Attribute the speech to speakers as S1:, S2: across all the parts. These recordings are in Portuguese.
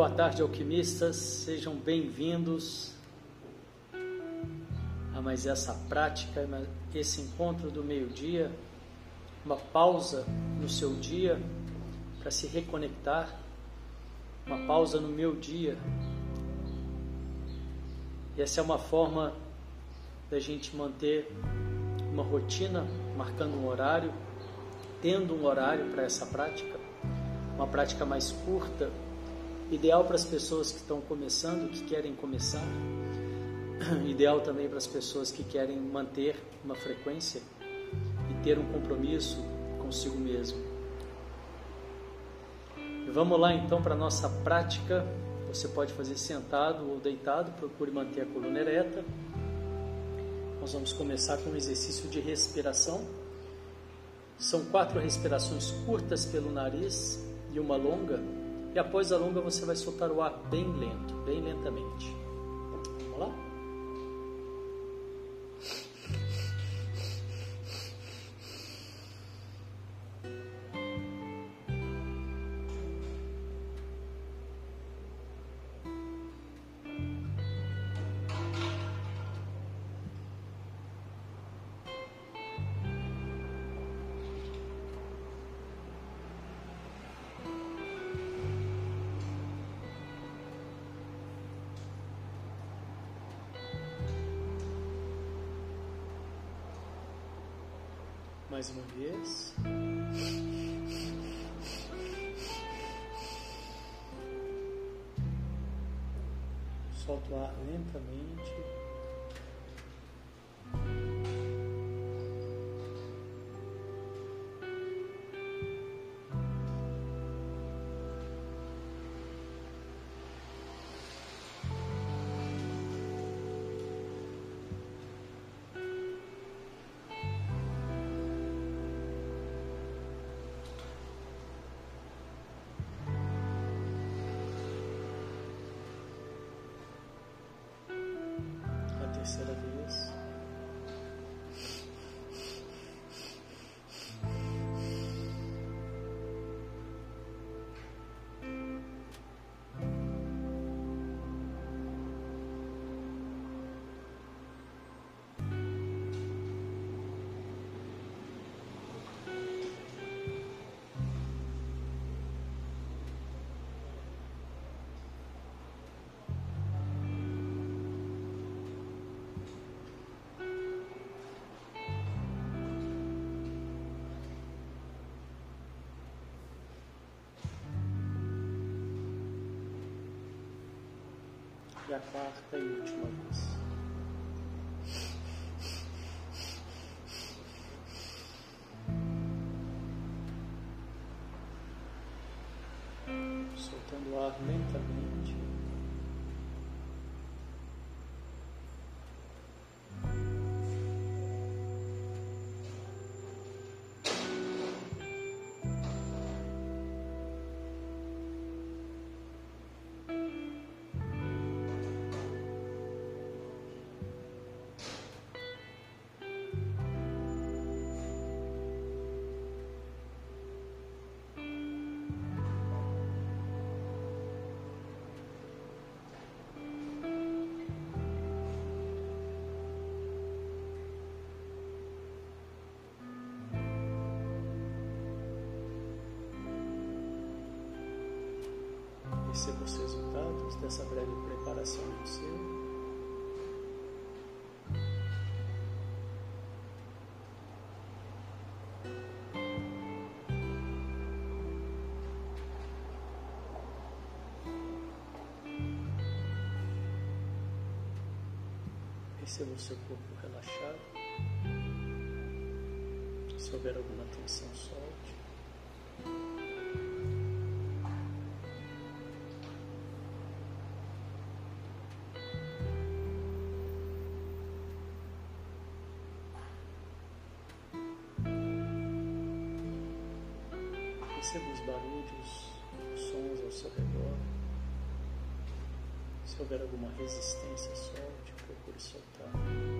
S1: boa tarde, alquimistas. Sejam bem-vindos a mais essa prática, esse encontro do meio-dia, uma pausa no seu dia para se reconectar, uma pausa no meu dia. E essa é uma forma da gente manter uma rotina, marcando um horário, tendo um horário para essa prática, uma prática mais curta Ideal para as pessoas que estão começando, que querem começar. Ideal também para as pessoas que querem manter uma frequência e ter um compromisso consigo mesmo. Vamos lá então para a nossa prática. Você pode fazer sentado ou deitado, procure manter a coluna ereta. Nós vamos começar com um exercício de respiração. São quatro respirações curtas pelo nariz e uma longa e após a longa você vai soltar o ar bem lento, bem lentamente. Mais uma vez. Solta o ar lentamente. E a quarta e última vez. Soltando o ar lentamente. Perceba os resultados dessa breve preparação do seu. O seu corpo relaxado. Se houver alguma tensão, solte. Perceba os barulhos, os sons ao seu redor. Se houver alguma resistência, solte, procure soltar.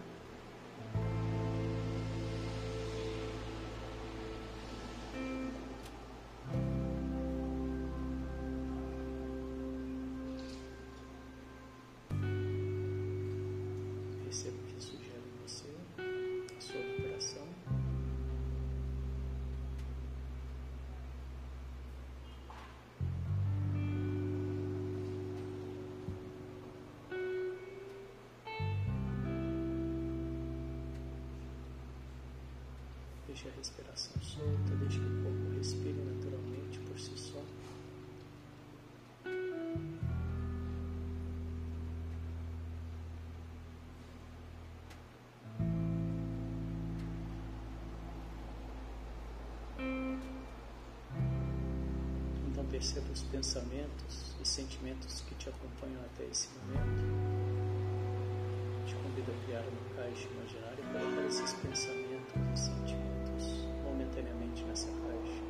S1: Deixe a respiração solta, deixe que o corpo respire naturalmente por si só. Então perceba os pensamentos e sentimentos que te acompanham até esse momento. Te convido a criar uma caixa imaginária para colocar esses pensamentos e sentimentos momentaneamente nessa caixa.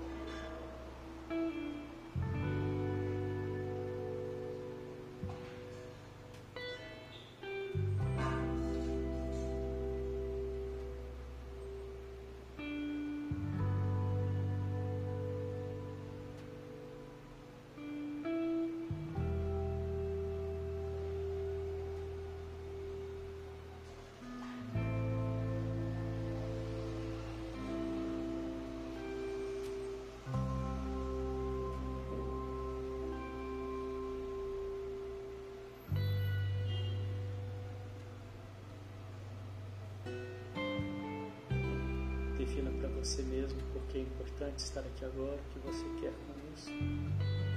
S1: Você mesmo porque é importante estar aqui agora, o que você quer com isso.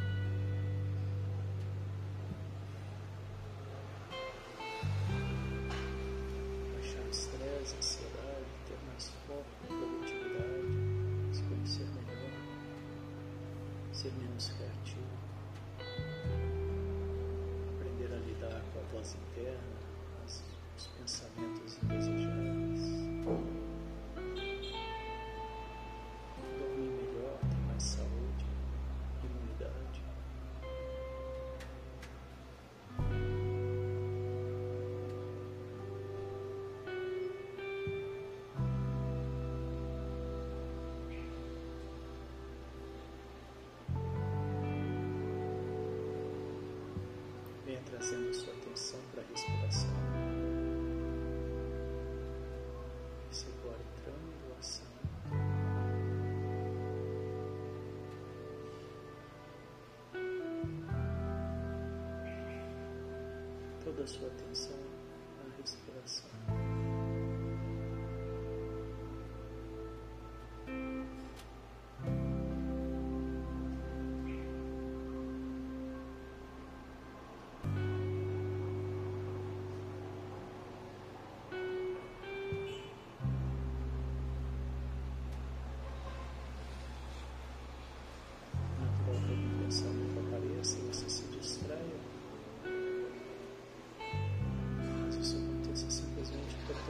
S1: Trazendo sua atenção para a respiração. Você agora entrando, assando. Toda a sua atenção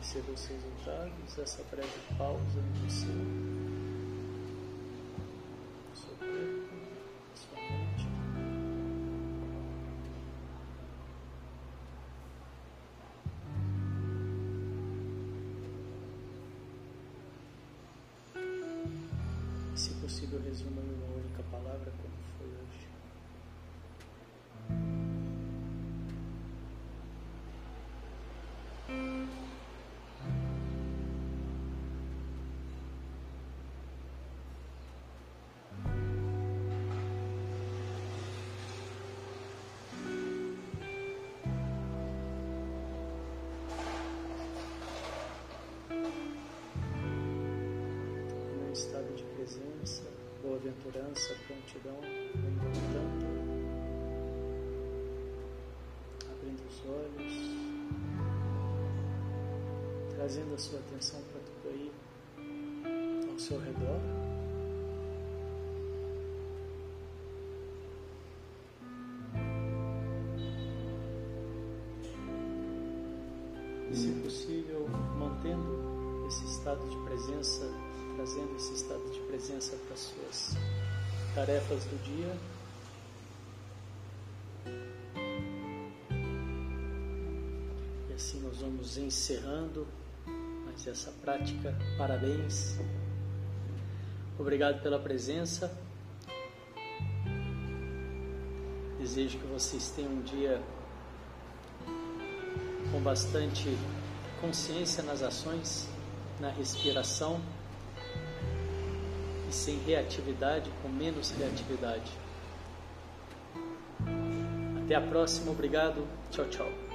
S1: perceba os resultados dessa breve pausa no seu presença, boa-aventurança, prontidão, vem voltando, abrindo os olhos, trazendo a sua atenção para tudo aí ao seu redor. E, se possível, mantendo esse estado de presença trazendo esse estado de presença para as suas tarefas do dia. E assim nós vamos encerrando mais essa prática. Parabéns. Obrigado pela presença. Desejo que vocês tenham um dia com bastante consciência nas ações, na respiração e sem reatividade, com menos reatividade. Até a próxima, obrigado, tchau, tchau.